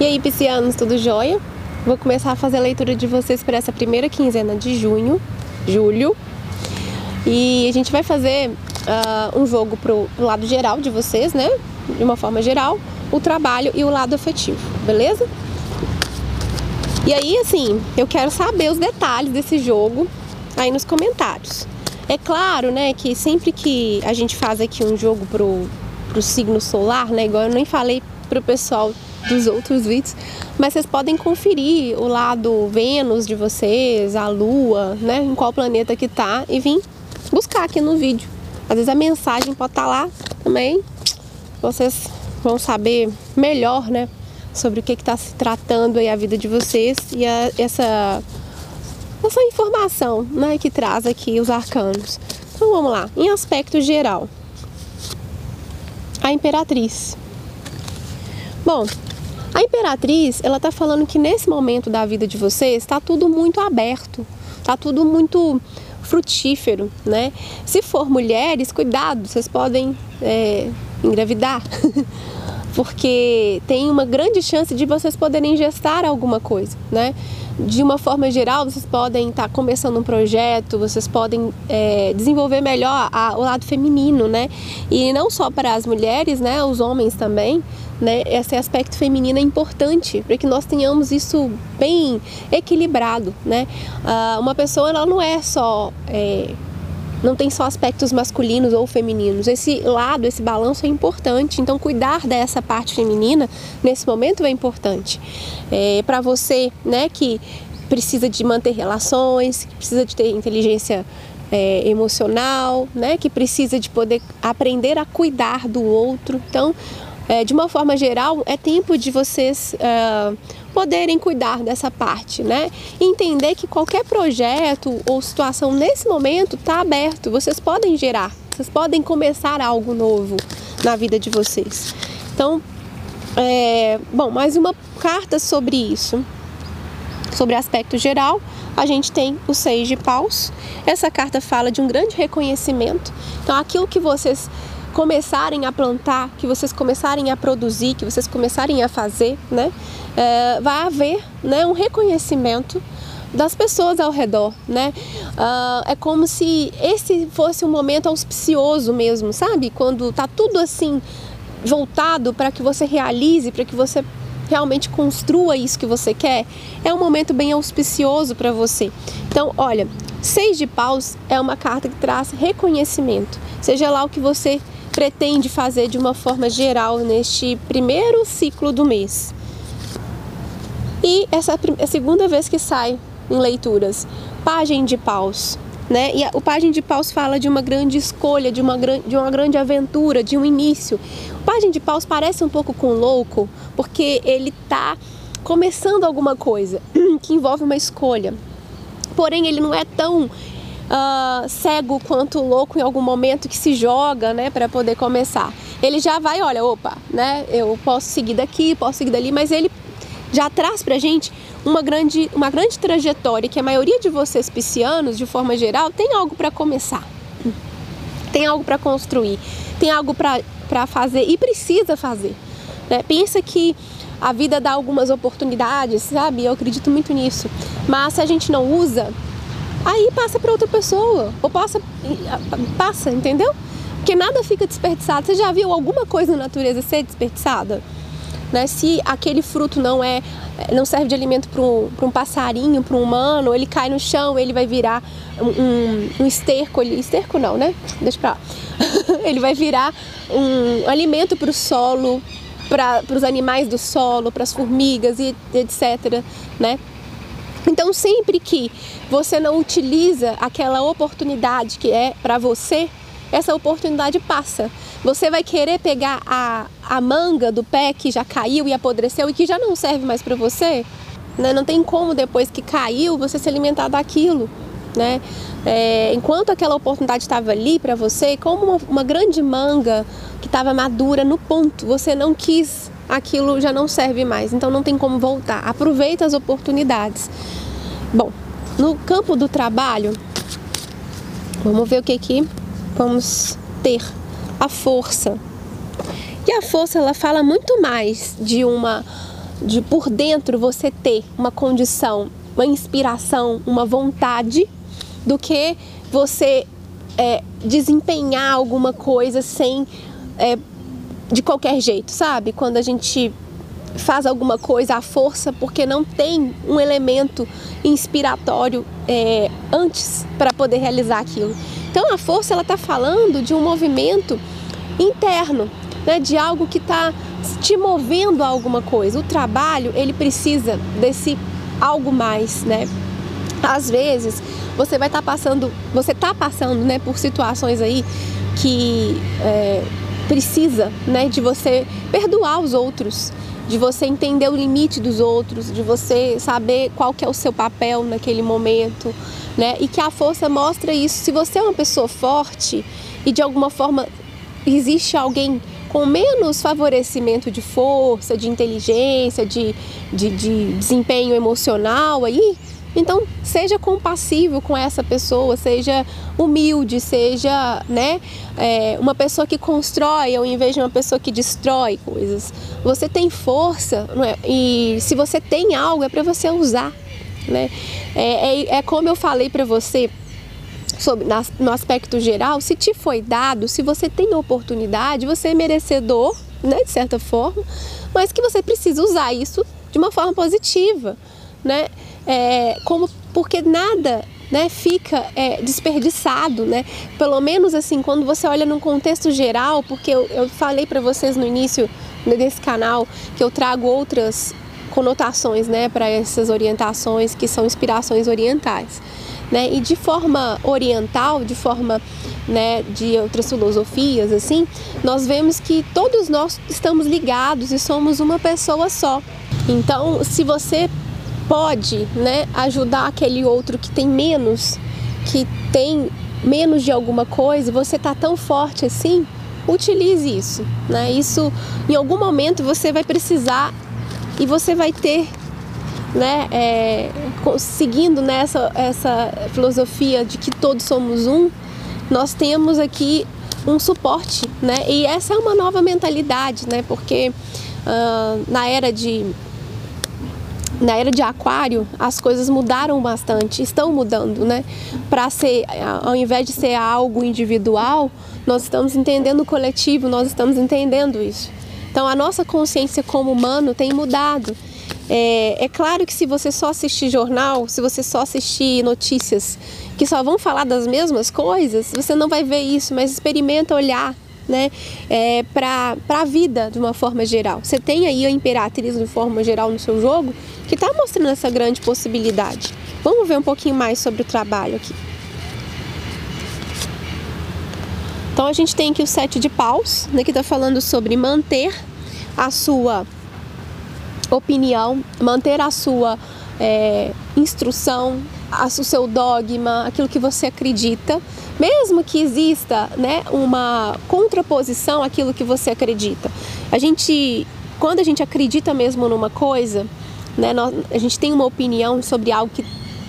E aí, piscianos, tudo jóia? Vou começar a fazer a leitura de vocês para essa primeira quinzena de junho, julho. E a gente vai fazer uh, um jogo pro, lado geral de vocês, né? De uma forma geral, o trabalho e o lado afetivo, beleza? E aí, assim, eu quero saber os detalhes desse jogo aí nos comentários. É claro, né, que sempre que a gente faz aqui um jogo pro, pro signo solar, né, igual eu nem falei pro pessoal dos outros vídeos, mas vocês podem conferir o lado Vênus de vocês, a Lua, né, em qual planeta que tá e vir buscar aqui no vídeo. Às vezes a mensagem pode estar tá lá também, vocês vão saber melhor, né, sobre o que está se tratando aí a vida de vocês e a, essa essa informação, né, que traz aqui os arcanos. Então vamos lá, em aspecto geral, a Imperatriz. Bom, a imperatriz, ela tá falando que nesse momento da vida de vocês está tudo muito aberto, tá tudo muito frutífero, né? Se for mulheres, cuidado, vocês podem é, engravidar, porque tem uma grande chance de vocês poderem gestar alguma coisa, né? De uma forma geral, vocês podem estar tá começando um projeto, vocês podem é, desenvolver melhor a, o lado feminino, né? E não só para as mulheres, né? Os homens também né? Esse aspecto feminino é importante para que nós tenhamos isso bem equilibrado, né? Uh, uma pessoa ela não é só é, não tem só aspectos masculinos ou femininos. Esse lado, esse balanço é importante. Então, cuidar dessa parte feminina nesse momento é importante. É, para você, né, que precisa de manter relações, que precisa de ter inteligência é, emocional, né, que precisa de poder aprender a cuidar do outro. Então, é, de uma forma geral, é tempo de vocês uh, poderem cuidar dessa parte, né? Entender que qualquer projeto ou situação nesse momento está aberto, vocês podem gerar, vocês podem começar algo novo na vida de vocês. Então, é, bom, mais uma carta sobre isso. Sobre aspecto geral, a gente tem o Seis de Paus. Essa carta fala de um grande reconhecimento. Então, aquilo que vocês começarem a plantar, que vocês começarem a produzir, que vocês começarem a fazer, né, é, vai haver né, um reconhecimento das pessoas ao redor, né? Uh, é como se esse fosse um momento auspicioso mesmo, sabe? Quando tá tudo assim voltado para que você realize, para que você realmente construa isso que você quer, é um momento bem auspicioso para você. Então, olha, seis de paus é uma carta que traz reconhecimento. Seja lá o que você pretende fazer de uma forma geral neste primeiro ciclo do mês. E essa é a segunda vez que sai em leituras, Pagem de Paus. Né? E o Pagem de Paus fala de uma grande escolha, de uma, de uma grande aventura, de um início. O Pagem de Paus parece um pouco com louco, porque ele está começando alguma coisa que envolve uma escolha. Porém, ele não é tão uh, cego quanto louco em algum momento que se joga, né, para poder começar. Ele já vai, olha, opa, né, eu posso seguir daqui, posso seguir dali, mas ele já traz pra gente uma grande, uma grande trajetória que a maioria de vocês piscianos, de forma geral, tem algo para começar. Tem algo para construir, tem algo para fazer e precisa fazer. Né? Pensa que a vida dá algumas oportunidades, sabe? Eu acredito muito nisso. Mas se a gente não usa, aí passa para outra pessoa, ou passa, passa, entendeu? Porque nada fica desperdiçado. Você já viu alguma coisa na natureza ser desperdiçada? Né? Se aquele fruto não é, não serve de alimento para um, um passarinho, para um humano, ele cai no chão, ele vai virar um, um esterco, esterco não, né? Deixa pra lá. ele vai virar um alimento para o solo, para os animais do solo, para as formigas e etc. Né? Então, sempre que você não utiliza aquela oportunidade que é para você, essa oportunidade passa. Você vai querer pegar a, a manga do pé que já caiu e apodreceu e que já não serve mais para você. Né? Não tem como depois que caiu você se alimentar daquilo. Né? É, enquanto aquela oportunidade estava ali para você, como uma, uma grande manga que estava madura no ponto, você não quis aquilo já não serve mais, então não tem como voltar. Aproveita as oportunidades. Bom, no campo do trabalho, vamos ver o que que vamos ter. A força. E a força ela fala muito mais de uma de por dentro você ter uma condição, uma inspiração, uma vontade, do que você é, desempenhar alguma coisa sem é, de qualquer jeito, sabe? Quando a gente faz alguma coisa à força porque não tem um elemento inspiratório é, antes para poder realizar aquilo. Então a força ela está falando de um movimento interno, né, de algo que está te movendo a alguma coisa. O trabalho ele precisa desse algo mais, né? Às vezes você vai estar tá passando, você está passando, né, por situações aí que é, precisa, né, de você perdoar os outros, de você entender o limite dos outros, de você saber qual que é o seu papel naquele momento, né? E que a força mostra isso. Se você é uma pessoa forte e de alguma forma existe alguém com menos favorecimento de força, de inteligência, de, de, de desempenho emocional aí, então, seja compassivo com essa pessoa, seja humilde, seja né, é, uma pessoa que constrói ao invés de uma pessoa que destrói coisas. Você tem força é? e se você tem algo é para você usar. Né? É, é, é como eu falei para você sobre, no aspecto geral, se te foi dado, se você tem oportunidade, você é merecedor, né, de certa forma, mas que você precisa usar isso de uma forma positiva. Né? É, como porque nada né, fica é, desperdiçado, né? Pelo menos assim, quando você olha num contexto geral, porque eu, eu falei para vocês no início desse canal que eu trago outras conotações, né, para essas orientações que são inspirações orientais, né? E de forma oriental, de forma né, de outras filosofias, assim, nós vemos que todos nós estamos ligados e somos uma pessoa só. Então, se você pode né, ajudar aquele outro que tem menos, que tem menos de alguma coisa, você tá tão forte assim, utilize isso. Né? Isso em algum momento você vai precisar e você vai ter, né, é, seguindo nessa essa filosofia de que todos somos um, nós temos aqui um suporte, né? E essa é uma nova mentalidade, né? Porque uh, na era de na era de aquário as coisas mudaram bastante, estão mudando, né? Para ser, ao invés de ser algo individual, nós estamos entendendo o coletivo, nós estamos entendendo isso. Então a nossa consciência como humano tem mudado. É, é claro que se você só assistir jornal, se você só assistir notícias que só vão falar das mesmas coisas, você não vai ver isso, mas experimenta olhar né, é, para a vida de uma forma geral. Você tem aí a Imperatriz de forma geral no seu jogo que está mostrando essa grande possibilidade. Vamos ver um pouquinho mais sobre o trabalho aqui. Então a gente tem aqui o sete de paus, né, que está falando sobre manter a sua opinião, manter a sua é, instrução, o seu dogma, aquilo que você acredita, mesmo que exista né, uma contraposição àquilo que você acredita. A gente, quando a gente acredita mesmo numa coisa, né, nós, a gente tem uma opinião sobre algo que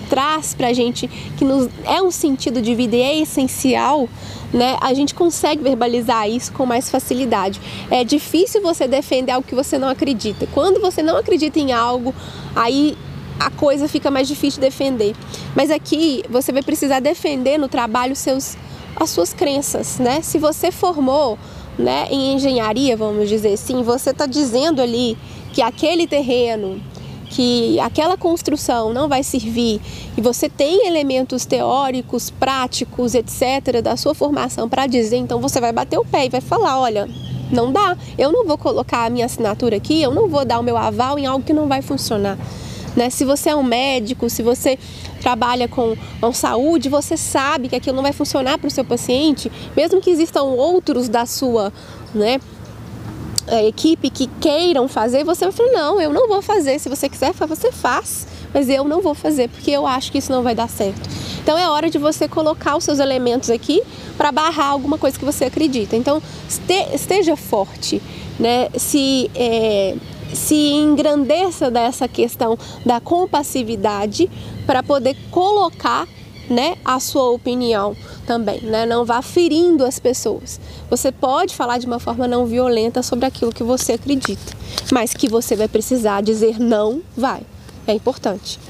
traz para a gente, que nos, é um sentido de vida e é essencial, né, a gente consegue verbalizar isso com mais facilidade. É difícil você defender algo que você não acredita. Quando você não acredita em algo, aí a coisa fica mais difícil de defender. Mas aqui você vai precisar defender no trabalho seus, as suas crenças, né? Se você formou né, em engenharia, vamos dizer assim, você está dizendo ali que aquele terreno, que aquela construção não vai servir e você tem elementos teóricos, práticos, etc., da sua formação para dizer, então você vai bater o pé e vai falar: olha, não dá, eu não vou colocar a minha assinatura aqui, eu não vou dar o meu aval em algo que não vai funcionar. Né? Se você é um médico, se você trabalha com, com saúde, você sabe que aquilo não vai funcionar para o seu paciente, mesmo que existam outros da sua né, é, equipe que queiram fazer, você vai falar, não, eu não vou fazer. Se você quiser, você faz, mas eu não vou fazer, porque eu acho que isso não vai dar certo. Então é hora de você colocar os seus elementos aqui para barrar alguma coisa que você acredita. Então esteja forte, né? Se é, se engrandeça dessa questão da compassividade para poder colocar né, a sua opinião. Também, né? Não vá ferindo as pessoas. Você pode falar de uma forma não violenta sobre aquilo que você acredita, mas que você vai precisar dizer não, vai. É importante.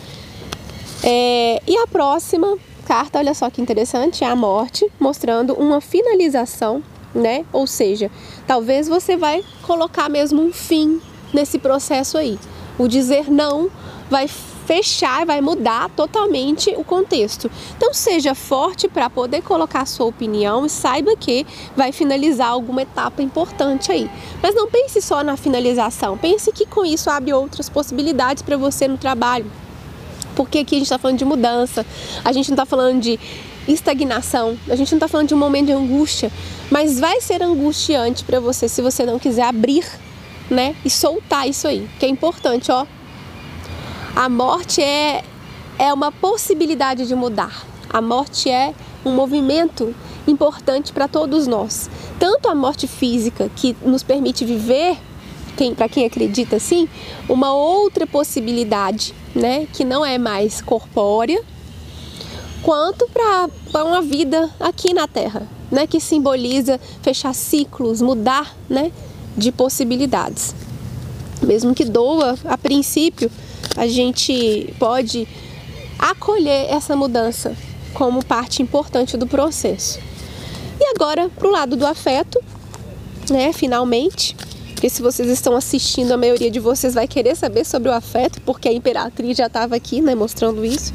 É, e a próxima carta, olha só que interessante, é a morte, mostrando uma finalização, né? Ou seja, talvez você vai colocar mesmo um fim nesse processo aí. O dizer não vai fechar, vai mudar totalmente o contexto. Então seja forte para poder colocar sua opinião e saiba que vai finalizar alguma etapa importante aí. Mas não pense só na finalização, pense que com isso abre outras possibilidades para você no trabalho. Porque aqui a gente está falando de mudança, a gente não está falando de estagnação, a gente não está falando de um momento de angústia, mas vai ser angustiante para você se você não quiser abrir, né, e soltar isso aí, que é importante, ó, a morte é, é uma possibilidade de mudar. A morte é um movimento importante para todos nós. Tanto a morte física, que nos permite viver, quem, para quem acredita assim, uma outra possibilidade, né, que não é mais corpórea, quanto para uma vida aqui na Terra, né, que simboliza fechar ciclos, mudar né, de possibilidades. Mesmo que doa a princípio, a gente pode acolher essa mudança como parte importante do processo. E agora, para o lado do afeto, né, finalmente, porque se vocês estão assistindo, a maioria de vocês vai querer saber sobre o afeto, porque a imperatriz já estava aqui, né, mostrando isso.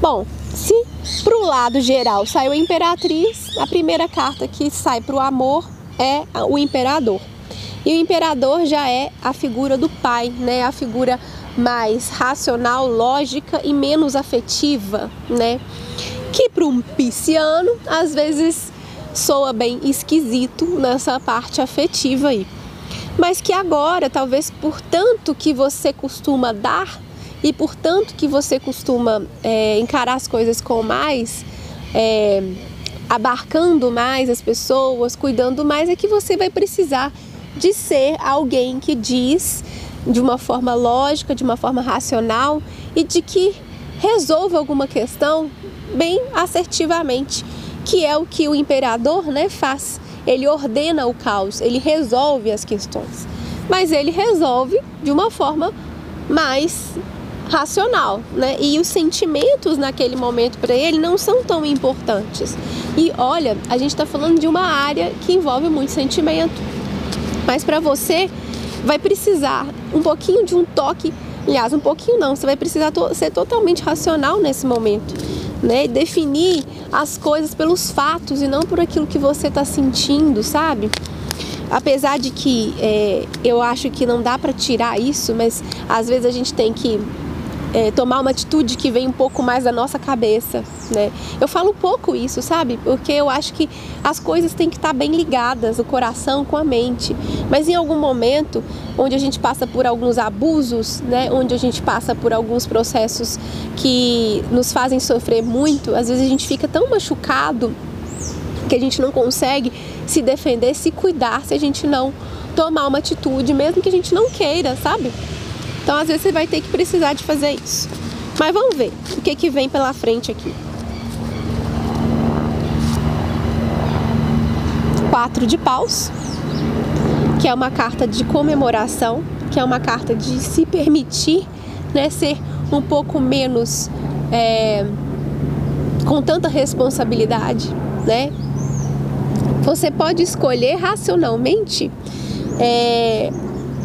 Bom, se para o lado geral saiu a imperatriz, a primeira carta que sai para o amor é o imperador. E o imperador já é a figura do pai, né? A figura mais racional, lógica e menos afetiva, né? Que para um pisciano às vezes soa bem esquisito nessa parte afetiva aí. Mas que agora, talvez por tanto que você costuma dar e por tanto que você costuma é, encarar as coisas com mais, é, abarcando mais as pessoas, cuidando mais, é que você vai precisar de ser alguém que diz de uma forma lógica, de uma forma racional e de que resolva alguma questão bem assertivamente, que é o que o imperador né, faz. Ele ordena o caos, ele resolve as questões, mas ele resolve de uma forma mais racional, né? E os sentimentos naquele momento para ele não são tão importantes. E olha, a gente está falando de uma área que envolve muito sentimento, mas para você vai precisar um pouquinho de um toque, aliás, um pouquinho não, você vai precisar to ser totalmente racional nesse momento, né? Definir as coisas pelos fatos e não por aquilo que você está sentindo, sabe? Apesar de que é, eu acho que não dá para tirar isso, mas às vezes a gente tem que é, tomar uma atitude que vem um pouco mais da nossa cabeça, né? Eu falo um pouco isso, sabe? Porque eu acho que as coisas têm que estar bem ligadas, o coração com a mente. Mas em algum momento, onde a gente passa por alguns abusos, né? Onde a gente passa por alguns processos que nos fazem sofrer muito, às vezes a gente fica tão machucado que a gente não consegue se defender, se cuidar, se a gente não tomar uma atitude, mesmo que a gente não queira, sabe? Então, às vezes, você vai ter que precisar de fazer isso. Mas vamos ver o que, que vem pela frente aqui. Quatro de paus, que é uma carta de comemoração, que é uma carta de se permitir né, ser um pouco menos é, com tanta responsabilidade, né? Você pode escolher racionalmente é,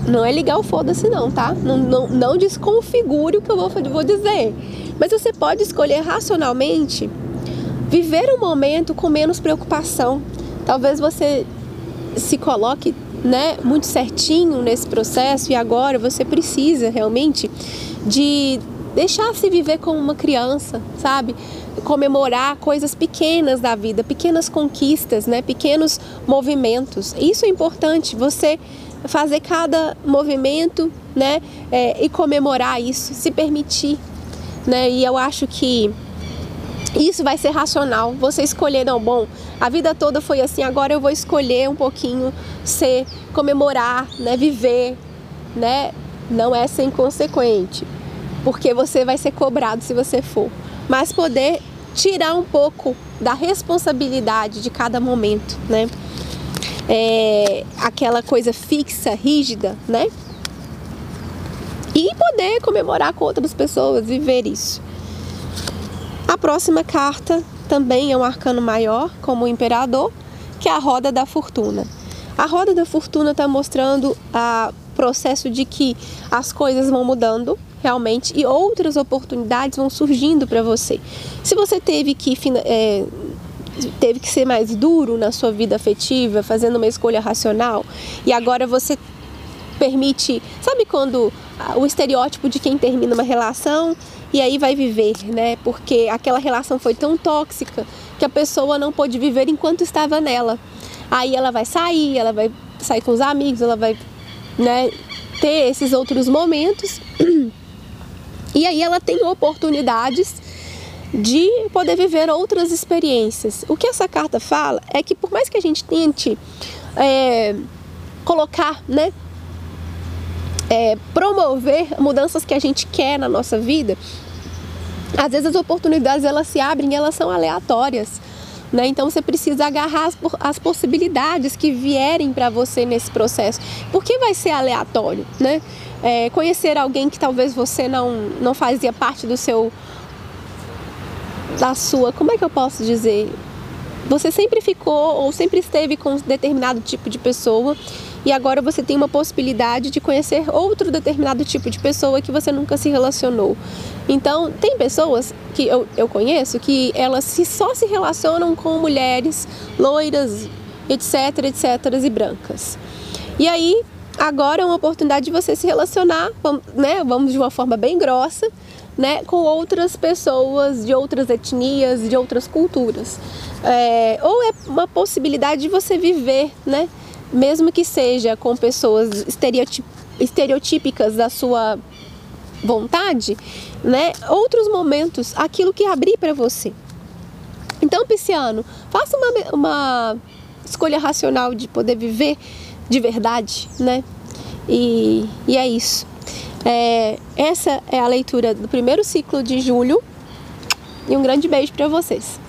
não é ligar o foda-se não, tá? Não, não, não desconfigure o que eu vou, vou dizer. Mas você pode escolher racionalmente viver um momento com menos preocupação. Talvez você se coloque né, muito certinho nesse processo e agora você precisa realmente de deixar se viver como uma criança, sabe? Comemorar coisas pequenas da vida, pequenas conquistas, né? Pequenos movimentos. Isso é importante. Você fazer cada movimento, né? É, e comemorar isso, se permitir, né? E eu acho que isso vai ser racional. Você escolher, não, bom, a vida toda foi assim, agora eu vou escolher um pouquinho ser, comemorar, né? Viver, né? Não é ser inconsequente, porque você vai ser cobrado se você for. Mas poder tirar um pouco da responsabilidade de cada momento, né? É, aquela coisa fixa, rígida, né? E poder comemorar com outras pessoas, viver isso. A próxima carta também é um arcano maior, como o imperador, que é a roda da fortuna. A roda da fortuna está mostrando o processo de que as coisas vão mudando realmente e outras oportunidades vão surgindo para você. Se você teve que é, teve que ser mais duro na sua vida afetiva, fazendo uma escolha racional, e agora você permite, sabe quando o estereótipo de quem termina uma relação e aí vai viver, né? Porque aquela relação foi tão tóxica que a pessoa não pôde viver enquanto estava nela. Aí ela vai sair, ela vai sair com os amigos, ela vai, né, ter esses outros momentos. E aí ela tem oportunidades de poder viver outras experiências. O que essa carta fala é que por mais que a gente tente é, colocar, né, é, promover mudanças que a gente quer na nossa vida, às vezes as oportunidades elas se abrem, elas são aleatórias. Né? Então você precisa agarrar as, as possibilidades que vierem para você nesse processo. Porque vai ser aleatório, né? É, conhecer alguém que talvez você não, não fazia parte do seu. Da sua. Como é que eu posso dizer? Você sempre ficou ou sempre esteve com um determinado tipo de pessoa e agora você tem uma possibilidade de conhecer outro determinado tipo de pessoa que você nunca se relacionou. Então, tem pessoas que eu, eu conheço que elas se, só se relacionam com mulheres loiras, etc, etc, e brancas. E aí, agora é uma oportunidade de você se relacionar, né, vamos de uma forma bem grossa, né, com outras pessoas de outras etnias, de outras culturas. É, ou é uma possibilidade de você viver, né, mesmo que seja com pessoas estereotípicas da sua vontade, né? Outros momentos, aquilo que abrir para você. Então, Pisciano, faça uma, uma escolha racional de poder viver de verdade, né? E, e é isso. É, essa é a leitura do primeiro ciclo de julho. E um grande beijo para vocês.